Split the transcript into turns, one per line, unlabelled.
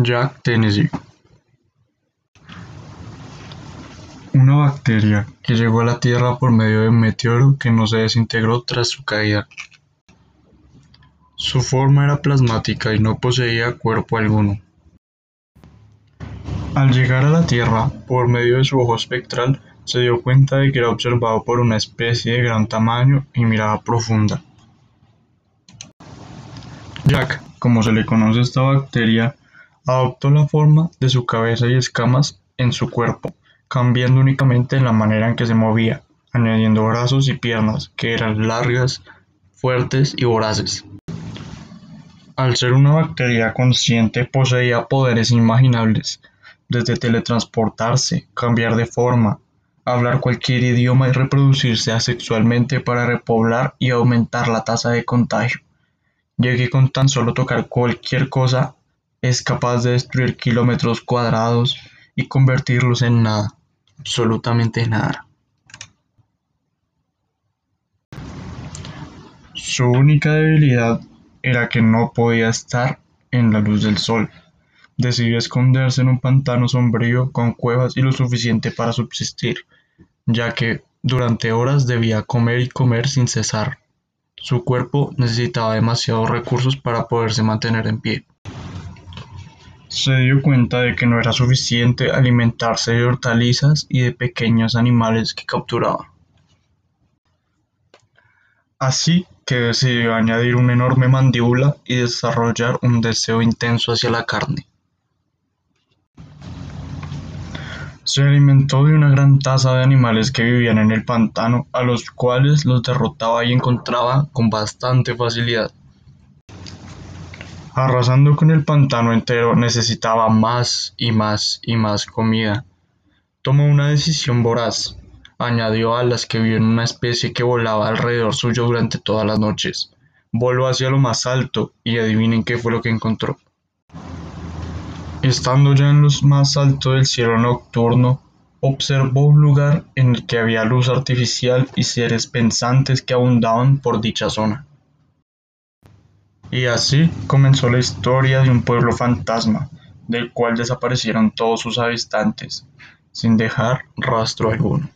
Jack Tennessee Una bacteria que llegó a la Tierra por medio de un meteoro que no se desintegró tras su caída. Su forma era plasmática y no poseía cuerpo alguno. Al llegar a la Tierra, por medio de su ojo espectral, se dio cuenta de que era observado por una especie de gran tamaño y mirada profunda. Jack, como se le conoce a esta bacteria, adoptó la forma de su cabeza y escamas en su cuerpo, cambiando únicamente la manera en que se movía, añadiendo brazos y piernas que eran largas, fuertes y voraces. Al ser una bacteria consciente poseía poderes inimaginables, desde teletransportarse, cambiar de forma, hablar cualquier idioma y reproducirse asexualmente para repoblar y aumentar la tasa de contagio, ya con tan solo tocar cualquier cosa es capaz de destruir kilómetros cuadrados y convertirlos en nada, absolutamente nada. Su única debilidad era que no podía estar en la luz del sol. Decidió esconderse en un pantano sombrío con cuevas y lo suficiente para subsistir, ya que durante horas debía comer y comer sin cesar. Su cuerpo necesitaba demasiados recursos para poderse mantener en pie. Se dio cuenta de que no era suficiente alimentarse de hortalizas y de pequeños animales que capturaba. Así que decidió añadir una enorme mandíbula y desarrollar un deseo intenso hacia la carne. Se alimentó de una gran taza de animales que vivían en el pantano, a los cuales los derrotaba y encontraba con bastante facilidad. Arrasando con el pantano entero, necesitaba más y más y más comida. Tomó una decisión voraz. Añadió alas que vio en una especie que volaba alrededor suyo durante todas las noches. Voló hacia lo más alto y adivinen qué fue lo que encontró. Estando ya en lo más alto del cielo nocturno, observó un lugar en el que había luz artificial y seres pensantes que abundaban por dicha zona. Y así comenzó la historia de un pueblo fantasma, del cual desaparecieron todos sus habitantes, sin dejar rastro alguno.